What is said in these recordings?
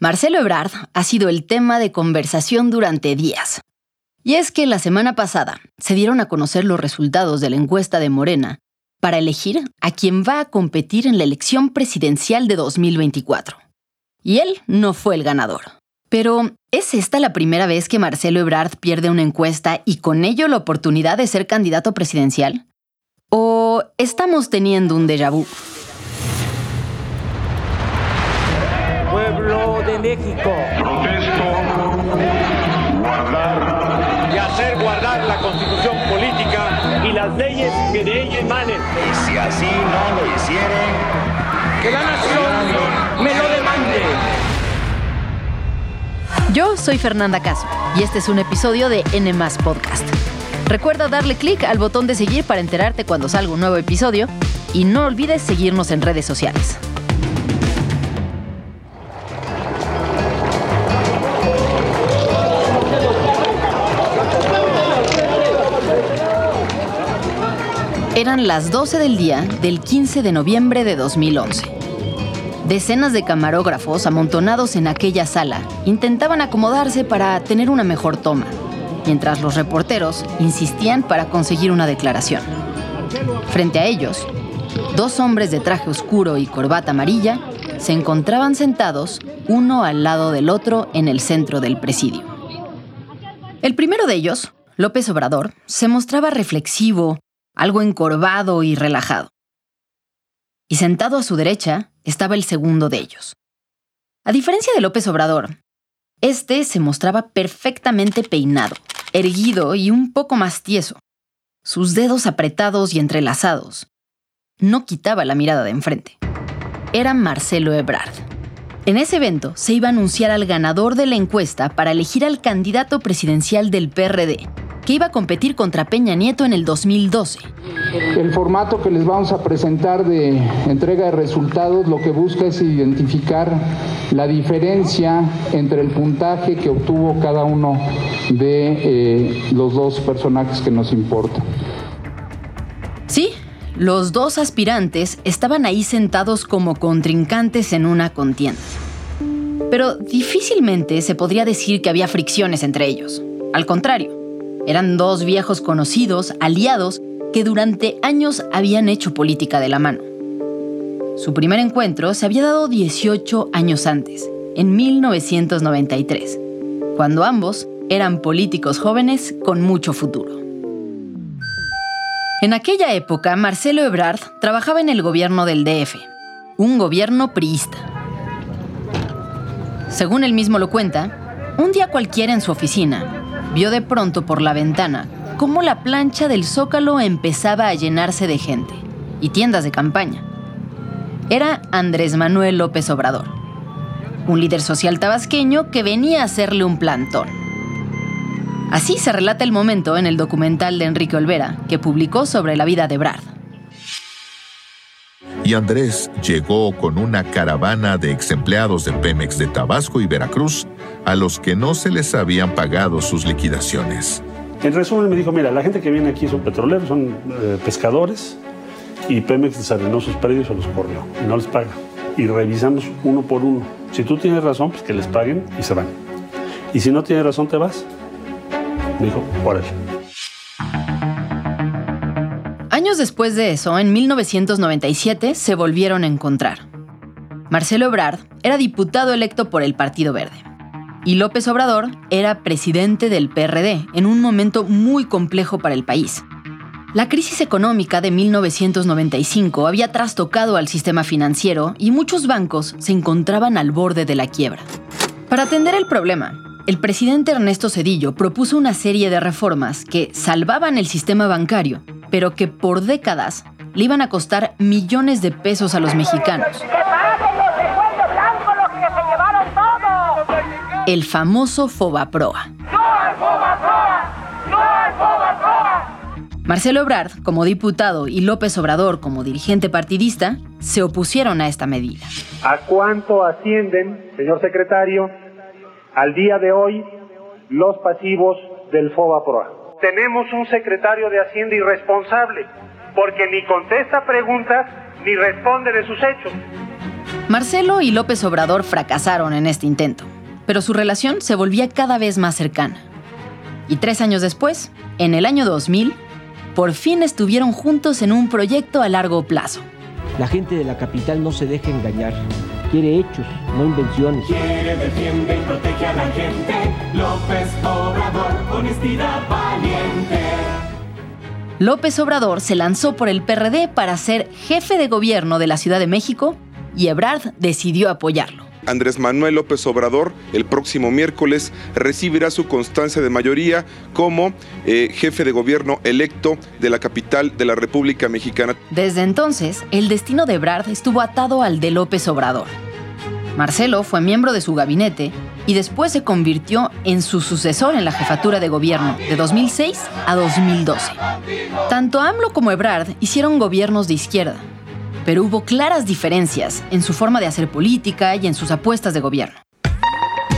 Marcelo Ebrard ha sido el tema de conversación durante días. Y es que la semana pasada se dieron a conocer los resultados de la encuesta de Morena para elegir a quien va a competir en la elección presidencial de 2024. Y él no fue el ganador. Pero, ¿es esta la primera vez que Marcelo Ebrard pierde una encuesta y con ello la oportunidad de ser candidato presidencial? ¿O estamos teniendo un déjà vu? Pueblo de México. Protesto guardar Y hacer guardar la constitución política y las leyes que de ella emanen. Y si así no lo hicieren, Que la nación me lo demande. Yo soy Fernanda Caso y este es un episodio de N Podcast. Recuerda darle clic al botón de seguir para enterarte cuando salga un nuevo episodio y no olvides seguirnos en redes sociales. Eran las 12 del día del 15 de noviembre de 2011. Decenas de camarógrafos amontonados en aquella sala intentaban acomodarse para tener una mejor toma, mientras los reporteros insistían para conseguir una declaración. Frente a ellos, dos hombres de traje oscuro y corbata amarilla se encontraban sentados uno al lado del otro en el centro del presidio. El primero de ellos, López Obrador, se mostraba reflexivo, algo encorvado y relajado. Y sentado a su derecha estaba el segundo de ellos. A diferencia de López Obrador, este se mostraba perfectamente peinado, erguido y un poco más tieso. Sus dedos apretados y entrelazados. No quitaba la mirada de enfrente. Era Marcelo Ebrard. En ese evento se iba a anunciar al ganador de la encuesta para elegir al candidato presidencial del PRD, que iba a competir contra Peña Nieto en el 2012. El formato que les vamos a presentar de entrega de resultados lo que busca es identificar la diferencia entre el puntaje que obtuvo cada uno de eh, los dos personajes que nos importan. Sí, los dos aspirantes estaban ahí sentados como contrincantes en una contienda. Pero difícilmente se podría decir que había fricciones entre ellos. Al contrario, eran dos viejos conocidos, aliados, que durante años habían hecho política de la mano. Su primer encuentro se había dado 18 años antes, en 1993, cuando ambos eran políticos jóvenes con mucho futuro. En aquella época, Marcelo Ebrard trabajaba en el gobierno del DF, un gobierno priista. Según él mismo lo cuenta, un día cualquiera en su oficina, vio de pronto por la ventana cómo la plancha del zócalo empezaba a llenarse de gente y tiendas de campaña. Era Andrés Manuel López Obrador, un líder social tabasqueño que venía a hacerle un plantón. Así se relata el momento en el documental de Enrique Olvera, que publicó sobre la vida de Brad. Y Andrés llegó con una caravana de exempleados de Pemex de Tabasco y Veracruz a los que no se les habían pagado sus liquidaciones. En resumen me dijo, mira, la gente que viene aquí son petroleros, son eh, pescadores y Pemex les sus predios o los corrió y no les paga. Y revisamos uno por uno. Si tú tienes razón, pues que les paguen y se van. Y si no tienes razón, te vas. Me dijo, órale. Después de eso, en 1997, se volvieron a encontrar. Marcelo Ebrard era diputado electo por el Partido Verde y López Obrador era presidente del PRD en un momento muy complejo para el país. La crisis económica de 1995 había trastocado al sistema financiero y muchos bancos se encontraban al borde de la quiebra. Para atender el problema, el presidente Ernesto Cedillo propuso una serie de reformas que salvaban el sistema bancario, pero que por décadas le iban a costar millones de pesos a los mexicanos. ¡Que paguen los de cuello blanco los que se llevaron todo! El famoso Fobaproa. ¡No al Fobaproa! ¡No al Fobaproa! Marcelo Ebrard, como diputado, y López Obrador, como dirigente partidista, se opusieron a esta medida. ¿A cuánto ascienden, señor secretario, al día de hoy los pasivos del FOBAPROA? Tenemos un secretario de Hacienda irresponsable, porque ni contesta preguntas ni responde de sus hechos. Marcelo y López Obrador fracasaron en este intento, pero su relación se volvía cada vez más cercana. Y tres años después, en el año 2000, por fin estuvieron juntos en un proyecto a largo plazo. La gente de la capital no se deja engañar. Quiere hechos, no invenciones. Quiere, defiende y protege a la gente. López Obrador, honestidad valiente. López Obrador se lanzó por el PRD para ser jefe de gobierno de la Ciudad de México y Ebrard decidió apoyarlo. Andrés Manuel López Obrador el próximo miércoles recibirá su constancia de mayoría como eh, jefe de gobierno electo de la capital de la República Mexicana. Desde entonces, el destino de Ebrard estuvo atado al de López Obrador. Marcelo fue miembro de su gabinete y después se convirtió en su sucesor en la jefatura de gobierno de 2006 a 2012. Tanto AMLO como Ebrard hicieron gobiernos de izquierda, pero hubo claras diferencias en su forma de hacer política y en sus apuestas de gobierno.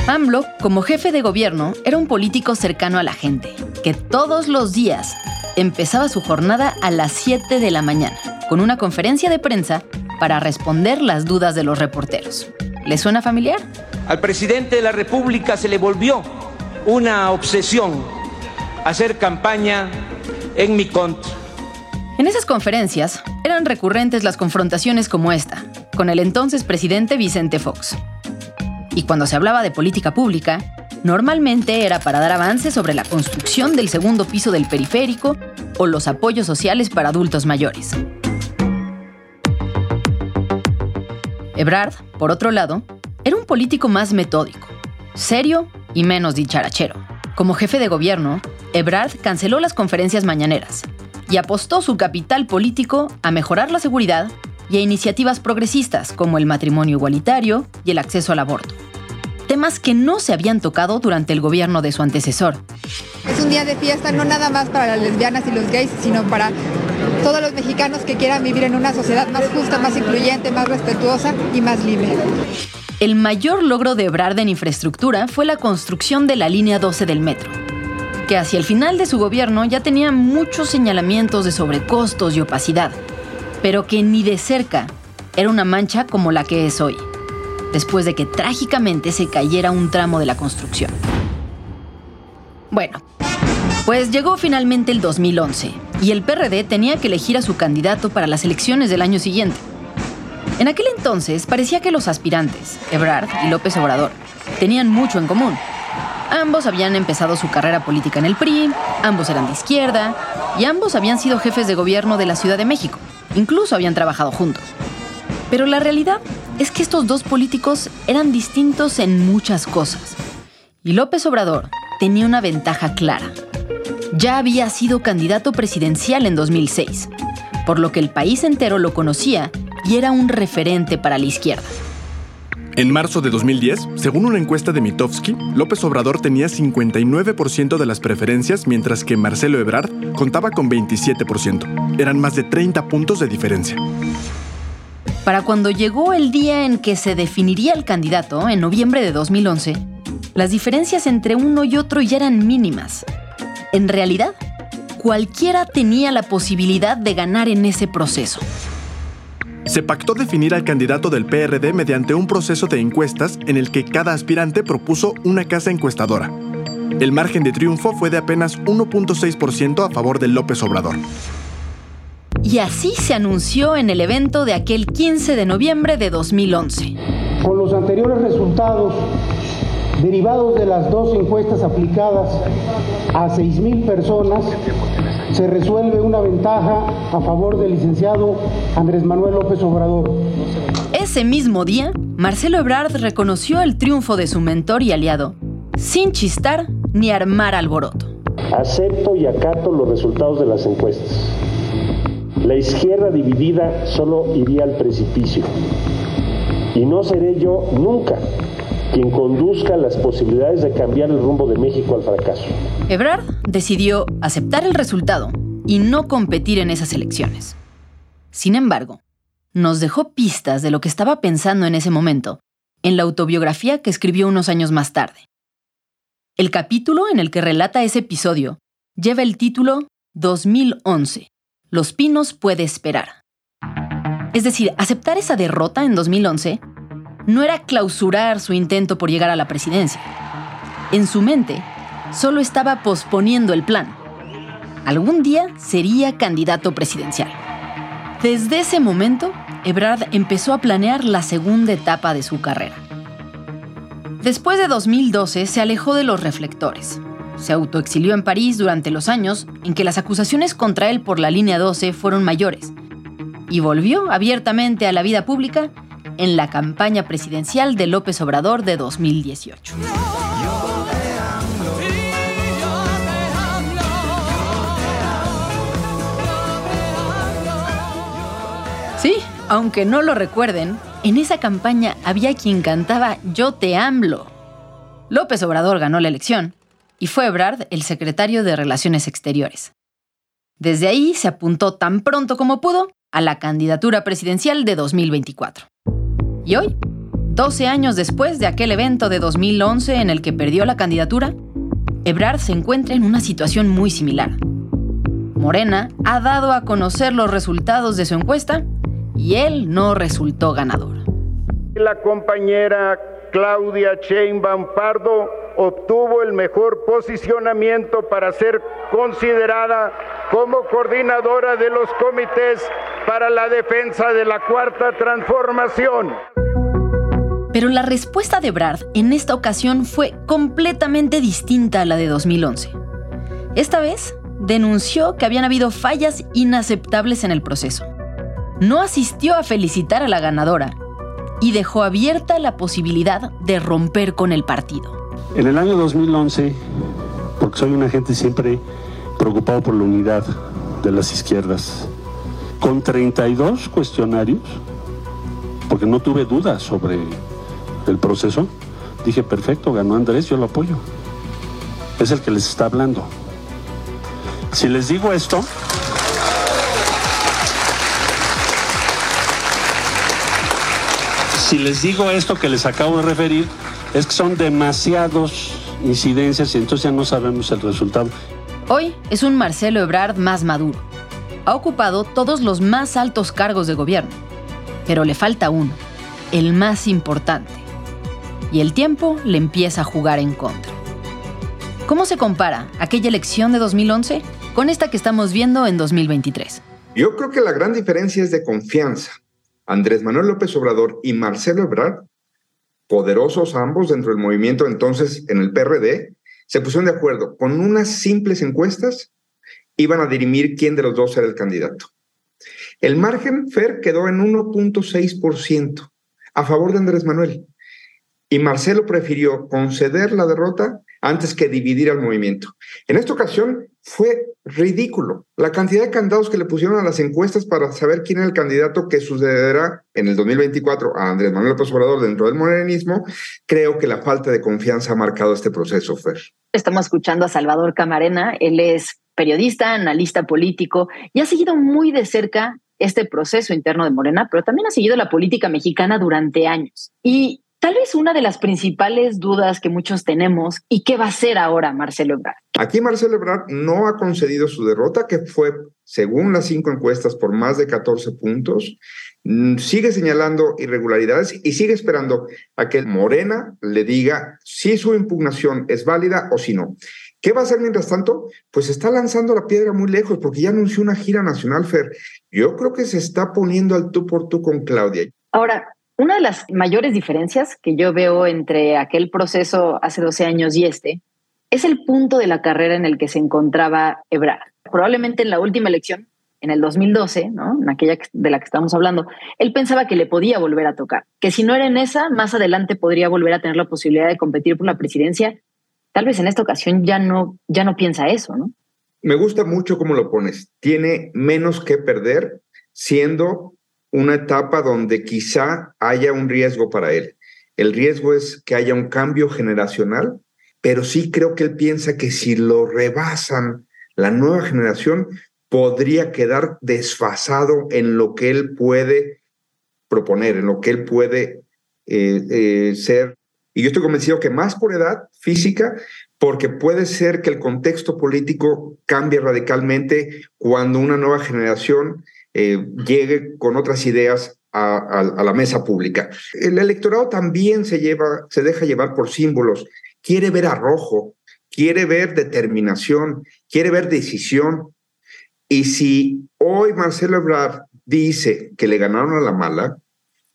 AMLO, como jefe de gobierno, era un político cercano a la gente, que todos los días empezaba su jornada a las 7 de la mañana, con una conferencia de prensa para responder las dudas de los reporteros. ¿Le suena familiar? Al presidente de la República se le volvió una obsesión hacer campaña en mi contra en esas conferencias recurrentes las confrontaciones como esta, con el entonces presidente Vicente Fox. Y cuando se hablaba de política pública, normalmente era para dar avances sobre la construcción del segundo piso del periférico o los apoyos sociales para adultos mayores. Ebrard, por otro lado, era un político más metódico, serio y menos dicharachero. Como jefe de gobierno, Ebrard canceló las conferencias mañaneras y apostó su capital político a mejorar la seguridad y a iniciativas progresistas como el matrimonio igualitario y el acceso al aborto. Temas que no se habían tocado durante el gobierno de su antecesor. Es un día de fiesta no nada más para las lesbianas y los gays, sino para todos los mexicanos que quieran vivir en una sociedad más justa, más incluyente, más respetuosa y más libre. El mayor logro de Ebrard en infraestructura fue la construcción de la línea 12 del metro, que hacia el final de su gobierno ya tenía muchos señalamientos de sobrecostos y opacidad, pero que ni de cerca era una mancha como la que es hoy, después de que trágicamente se cayera un tramo de la construcción. Bueno, pues llegó finalmente el 2011 y el PRD tenía que elegir a su candidato para las elecciones del año siguiente. En aquel entonces parecía que los aspirantes, Ebrard y López Obrador, tenían mucho en común Ambos habían empezado su carrera política en el PRI, ambos eran de izquierda y ambos habían sido jefes de gobierno de la Ciudad de México. Incluso habían trabajado juntos. Pero la realidad es que estos dos políticos eran distintos en muchas cosas. Y López Obrador tenía una ventaja clara. Ya había sido candidato presidencial en 2006, por lo que el país entero lo conocía y era un referente para la izquierda. En marzo de 2010, según una encuesta de Mitofsky, López Obrador tenía 59% de las preferencias, mientras que Marcelo Ebrard contaba con 27%. Eran más de 30 puntos de diferencia. Para cuando llegó el día en que se definiría el candidato, en noviembre de 2011, las diferencias entre uno y otro ya eran mínimas. En realidad, cualquiera tenía la posibilidad de ganar en ese proceso. Se pactó definir al candidato del PRD mediante un proceso de encuestas en el que cada aspirante propuso una casa encuestadora. El margen de triunfo fue de apenas 1.6% a favor de López Obrador. Y así se anunció en el evento de aquel 15 de noviembre de 2011. Con los anteriores resultados, derivados de las dos encuestas aplicadas a 6.000 personas, se resuelve una ventaja a favor del licenciado Andrés Manuel López Obrador. Ese mismo día, Marcelo Ebrard reconoció el triunfo de su mentor y aliado, sin chistar ni armar alboroto. Acepto y acato los resultados de las encuestas. La izquierda dividida solo iría al precipicio. Y no seré yo nunca quien conduzca las posibilidades de cambiar el rumbo de México al fracaso. Ebrard decidió aceptar el resultado y no competir en esas elecciones. Sin embargo, nos dejó pistas de lo que estaba pensando en ese momento en la autobiografía que escribió unos años más tarde. El capítulo en el que relata ese episodio lleva el título 2011. Los Pinos puede esperar. Es decir, aceptar esa derrota en 2011 no era clausurar su intento por llegar a la presidencia. En su mente, solo estaba posponiendo el plan. Algún día sería candidato presidencial. Desde ese momento, Ebrard empezó a planear la segunda etapa de su carrera. Después de 2012 se alejó de los reflectores. Se autoexilió en París durante los años en que las acusaciones contra él por la línea 12 fueron mayores y volvió abiertamente a la vida pública en la campaña presidencial de López Obrador de 2018. Sí, aunque no lo recuerden, en esa campaña había quien cantaba Yo te AMLO. López Obrador ganó la elección y fue Ebrard el secretario de Relaciones Exteriores. Desde ahí se apuntó tan pronto como pudo a la candidatura presidencial de 2024. Y hoy, 12 años después de aquel evento de 2011 en el que perdió la candidatura, Ebrard se encuentra en una situación muy similar. Morena ha dado a conocer los resultados de su encuesta y él no resultó ganador. La compañera Claudia Sheinbaum Pardo obtuvo el mejor posicionamiento para ser considerada como coordinadora de los comités para la defensa de la cuarta transformación. Pero la respuesta de Brad en esta ocasión fue completamente distinta a la de 2011. Esta vez denunció que habían habido fallas inaceptables en el proceso. No asistió a felicitar a la ganadora y dejó abierta la posibilidad de romper con el partido. En el año 2011, porque soy un agente siempre preocupado por la unidad de las izquierdas, con 32 cuestionarios, porque no tuve dudas sobre el proceso, dije, perfecto, ganó Andrés, yo lo apoyo. Es el que les está hablando. Si les digo esto, si les digo esto que les acabo de referir, es que son demasiados incidencias y entonces ya no sabemos el resultado. Hoy es un Marcelo Ebrard más maduro. Ha ocupado todos los más altos cargos de gobierno, pero le falta uno, el más importante. Y el tiempo le empieza a jugar en contra. ¿Cómo se compara aquella elección de 2011 con esta que estamos viendo en 2023? Yo creo que la gran diferencia es de confianza. Andrés Manuel López Obrador y Marcelo Ebrard, poderosos ambos dentro del movimiento entonces en el PRD, se pusieron de acuerdo con unas simples encuestas, iban a dirimir quién de los dos era el candidato. El margen FER quedó en 1.6% a favor de Andrés Manuel y Marcelo prefirió conceder la derrota antes que dividir al movimiento. En esta ocasión fue ridículo la cantidad de candados que le pusieron a las encuestas para saber quién era el candidato que sucederá en el 2024 a Andrés Manuel López Obrador dentro del morenismo. Creo que la falta de confianza ha marcado este proceso, Fer. Estamos escuchando a Salvador Camarena. Él es periodista, analista político y ha seguido muy de cerca este proceso interno de Morena, pero también ha seguido la política mexicana durante años. Y Tal vez una de las principales dudas que muchos tenemos, ¿y qué va a hacer ahora Marcelo Ebrard? Aquí Marcelo Ebrard no ha concedido su derrota, que fue, según las cinco encuestas, por más de 14 puntos. Mm, sigue señalando irregularidades y sigue esperando a que Morena le diga si su impugnación es válida o si no. ¿Qué va a hacer mientras tanto? Pues está lanzando la piedra muy lejos porque ya anunció una gira nacional, Fer. Yo creo que se está poniendo al tú por tú con Claudia. Ahora, una de las mayores diferencias que yo veo entre aquel proceso hace 12 años y este es el punto de la carrera en el que se encontraba Ebrard. Probablemente en la última elección, en el 2012, ¿no? en aquella de la que estamos hablando, él pensaba que le podía volver a tocar, que si no era en esa, más adelante podría volver a tener la posibilidad de competir por la presidencia. Tal vez en esta ocasión ya no, ya no piensa eso, ¿no? Me gusta mucho cómo lo pones. Tiene menos que perder siendo una etapa donde quizá haya un riesgo para él. El riesgo es que haya un cambio generacional, pero sí creo que él piensa que si lo rebasan la nueva generación, podría quedar desfasado en lo que él puede proponer, en lo que él puede eh, eh, ser. Y yo estoy convencido que más por edad física, porque puede ser que el contexto político cambie radicalmente cuando una nueva generación eh, llegue con otras ideas a, la mesa pública. El electorado también se, deja llevar por símbolos, quiere ver arrojo, quiere ver determinación, quiere ver decisión. Y si hoy Marcelo Ebrard dice que le ganaron a la mala,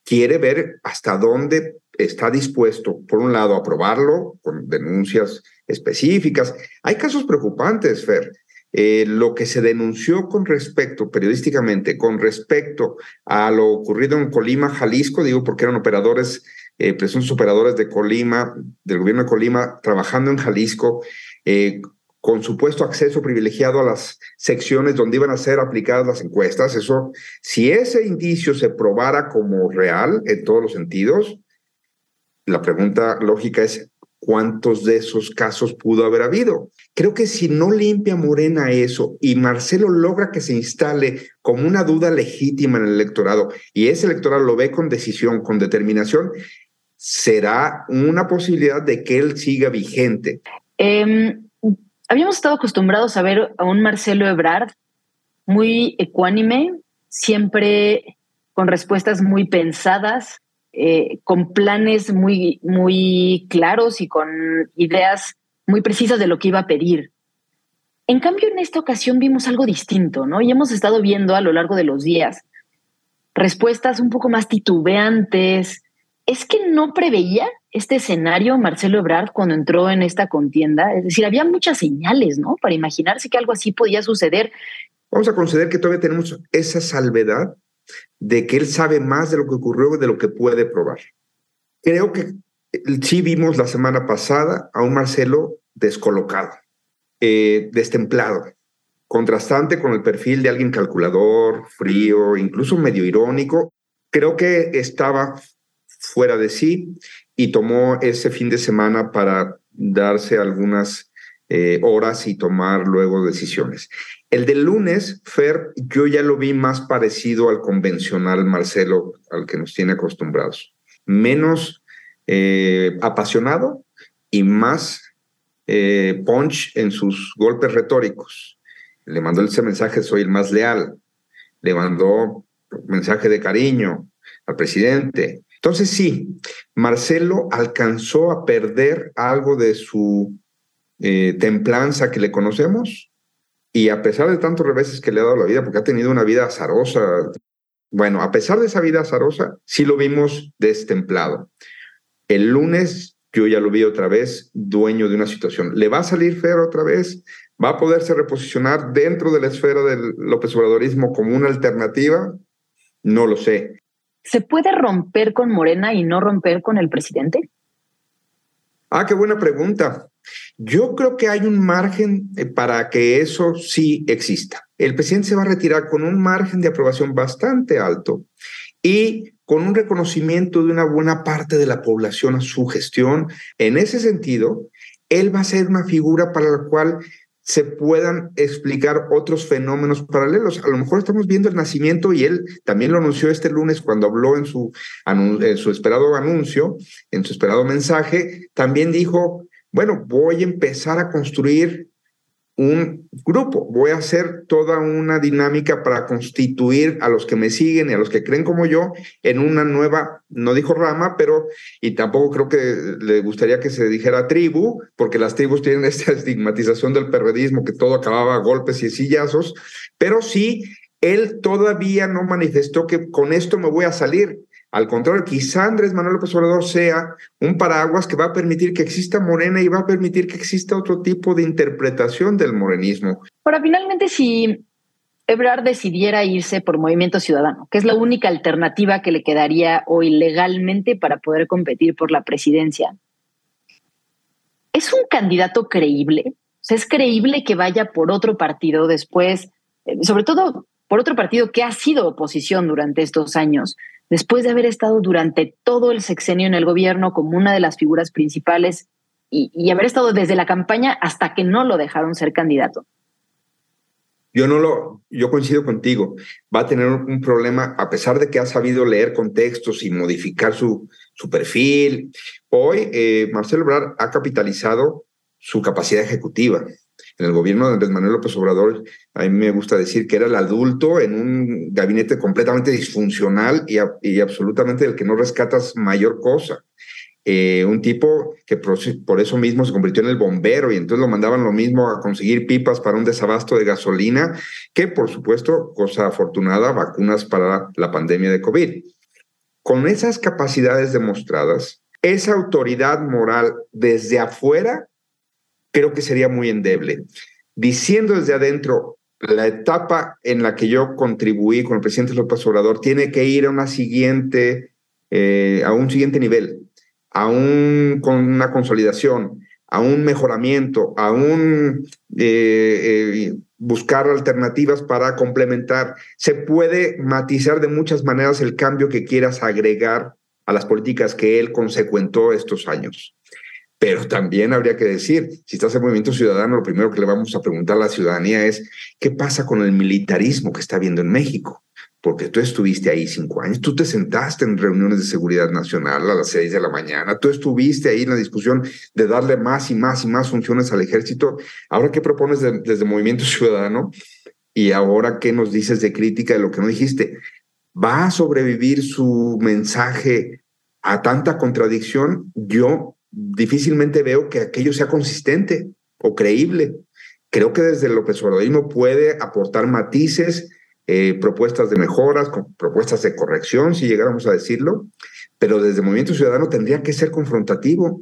quiere ver hasta dónde está dispuesto, por un lado, a aprobarlo con denuncias específicas. Hay casos preocupantes, Fer. Eh, lo que se denunció con respecto, periodísticamente, con respecto a lo ocurrido en Colima, Jalisco, digo porque eran operadores, eh, presuntos operadores de Colima, del gobierno de Colima, trabajando en Jalisco, eh, con supuesto acceso privilegiado a las secciones donde iban a ser aplicadas las encuestas. Eso, si ese indicio se probara como real en todos los sentidos, la pregunta lógica es, ¿cuántos de esos casos pudo haber habido? Creo que si no limpia Morena eso y Marcelo logra que se instale como una duda legítima en el electorado y ese electorado lo ve con decisión, con determinación, será una posibilidad de que él siga vigente. Em, habíamos estado acostumbrados a ver a un Marcelo Ebrard muy ecuánime, siempre con respuestas muy pensadas, eh, con planes muy, muy claros y con ideas muy precisas de lo que iba a pedir. En cambio, en esta ocasión vimos algo distinto, ¿no? Y hemos estado viendo a lo largo de los días respuestas un poco más titubeantes. ¿Es que no preveía este escenario Marcelo Ebrard cuando entró en esta contienda? Es decir, había muchas señales, ¿no? Para imaginarse que algo así podía suceder. Vamos a considerar que todavía tenemos esa salvedad de que él sabe más de lo que ocurrió de lo que puede probar. Creo que sí vimos la semana pasada a un Marcelo descolocado, eh, destemplado, contrastante con el perfil de alguien calculador, frío, incluso medio irónico. Creo que estaba fuera de sí y tomó ese fin de semana para darse algunas eh, horas y tomar luego decisiones. El del lunes, Fer, yo ya lo vi más parecido al convencional Marcelo, al que nos tiene acostumbrados. Menos eh, apasionado y más eh, punch en sus golpes retóricos. Le mandó ese mensaje, soy el más leal. Le mandó mensaje de cariño al presidente. Entonces sí, Marcelo alcanzó a perder algo de su eh, templanza que le conocemos y a pesar de tantos reveses que le ha dado la vida, porque ha tenido una vida azarosa, bueno, a pesar de esa vida azarosa, sí lo vimos destemplado. El lunes yo ya lo vi otra vez dueño de una situación. ¿Le va a salir Fer otra vez? ¿Va a poderse reposicionar dentro de la esfera del López Obradorismo como una alternativa? No lo sé. ¿Se puede romper con Morena y no romper con el presidente? Ah, qué buena pregunta. Yo creo que hay un margen eh, para que eso sí exista. El presidente se va a retirar con un margen de aprobación bastante alto y con un reconocimiento de una buena parte de la población a su gestión. En ese sentido, él va a ser una figura para la cual se puedan explicar otros fenómenos paralelos. A lo mejor estamos viendo el nacimiento y él también lo anunció este lunes cuando habló en su, en su esperado anuncio, en su esperado mensaje, también dijo, bueno, voy a empezar a construir un grupo, voy a hacer toda una dinámica para constituir a los que me siguen y a los que creen como yo en una nueva, no dijo rama, pero y tampoco creo que le gustaría que se dijera tribu, porque las tribus tienen esta estigmatización del perredismo, que todo acababa a golpes y sillazos, pero sí, él todavía no manifestó que con esto me voy a salir. Al contrario, quizá Andrés Manuel López Obrador sea un paraguas que va a permitir que exista Morena y va a permitir que exista otro tipo de interpretación del morenismo. Ahora, finalmente, si Ebrard decidiera irse por Movimiento Ciudadano, que es la única alternativa que le quedaría hoy legalmente para poder competir por la presidencia, ¿es un candidato creíble? ¿Es creíble que vaya por otro partido después, eh, sobre todo por otro partido que ha sido oposición durante estos años? Después de haber estado durante todo el sexenio en el gobierno como una de las figuras principales y, haber estado desde la campaña hasta que no lo dejaron ser candidato. Yo no lo, yo coincido contigo. Va a tener un problema, a pesar de que ha sabido leer contextos y modificar su, su perfil. Hoy, eh, Marcelo Ebrard ha capitalizado su capacidad ejecutiva. En el gobierno de Andrés Manuel López Obrador, a mí me gusta decir que era el adulto en un gabinete completamente disfuncional y, absolutamente el que no rescatas mayor cosa. Eh, un tipo que por, eso mismo se convirtió en el bombero y entonces lo mandaban lo mismo a conseguir pipas para un desabasto de gasolina, que por supuesto, cosa afortunada, vacunas para la pandemia de COVID. Con esas capacidades demostradas, esa autoridad moral desde afuera creo que sería muy endeble. Diciendo desde adentro, la etapa en la que yo contribuí con el presidente López Obrador tiene que ir a una siguiente, eh, a un siguiente nivel a un, con una consolidación, a un mejoramiento, a un eh, eh, buscar alternativas para complementar. Se puede matizar de muchas maneras el cambio que quieras agregar a las políticas que él consecuentó estos años. Pero también habría que decir, si estás en Movimiento Ciudadano, lo primero que le vamos a preguntar a la ciudadanía es, ¿qué pasa con el militarismo que está viendo en México? porque tú estuviste ahí cinco años, tú te sentaste en reuniones de seguridad nacional a las seis de la mañana, tú estuviste ahí en la discusión de darle más y más y más funciones al ejército. Ahora, ¿qué propones desde Movimiento Ciudadano? Y ahora, ¿qué nos dices de crítica de lo que no dijiste? ¿Va a sobrevivir su mensaje a tanta contradicción? Yo difícilmente veo que aquello sea consistente o creíble. Creo que desde el López Obradorismo puede aportar matices, eh, propuestas de mejoras, propuestas de corrección, si llegáramos a decirlo, pero desde Movimiento Ciudadano tendría que ser confrontativo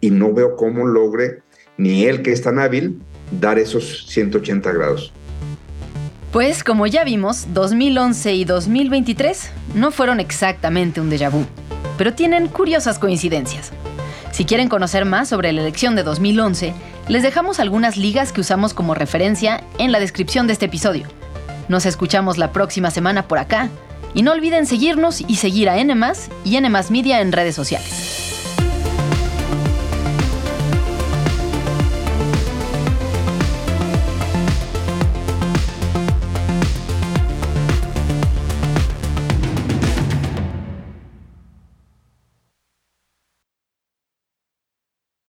y no veo cómo logre ni él que es tan hábil dar esos 180 grados. Pues como ya vimos, 2011 y 2023 no fueron exactamente un déjà vu, pero tienen curiosas coincidencias. Si quieren conocer más sobre la elección de 2011, les dejamos algunas ligas que usamos como referencia en la descripción de este episodio. Nos escuchamos la próxima semana por acá. Y no olviden seguirnos y seguir a N y N Media en redes sociales.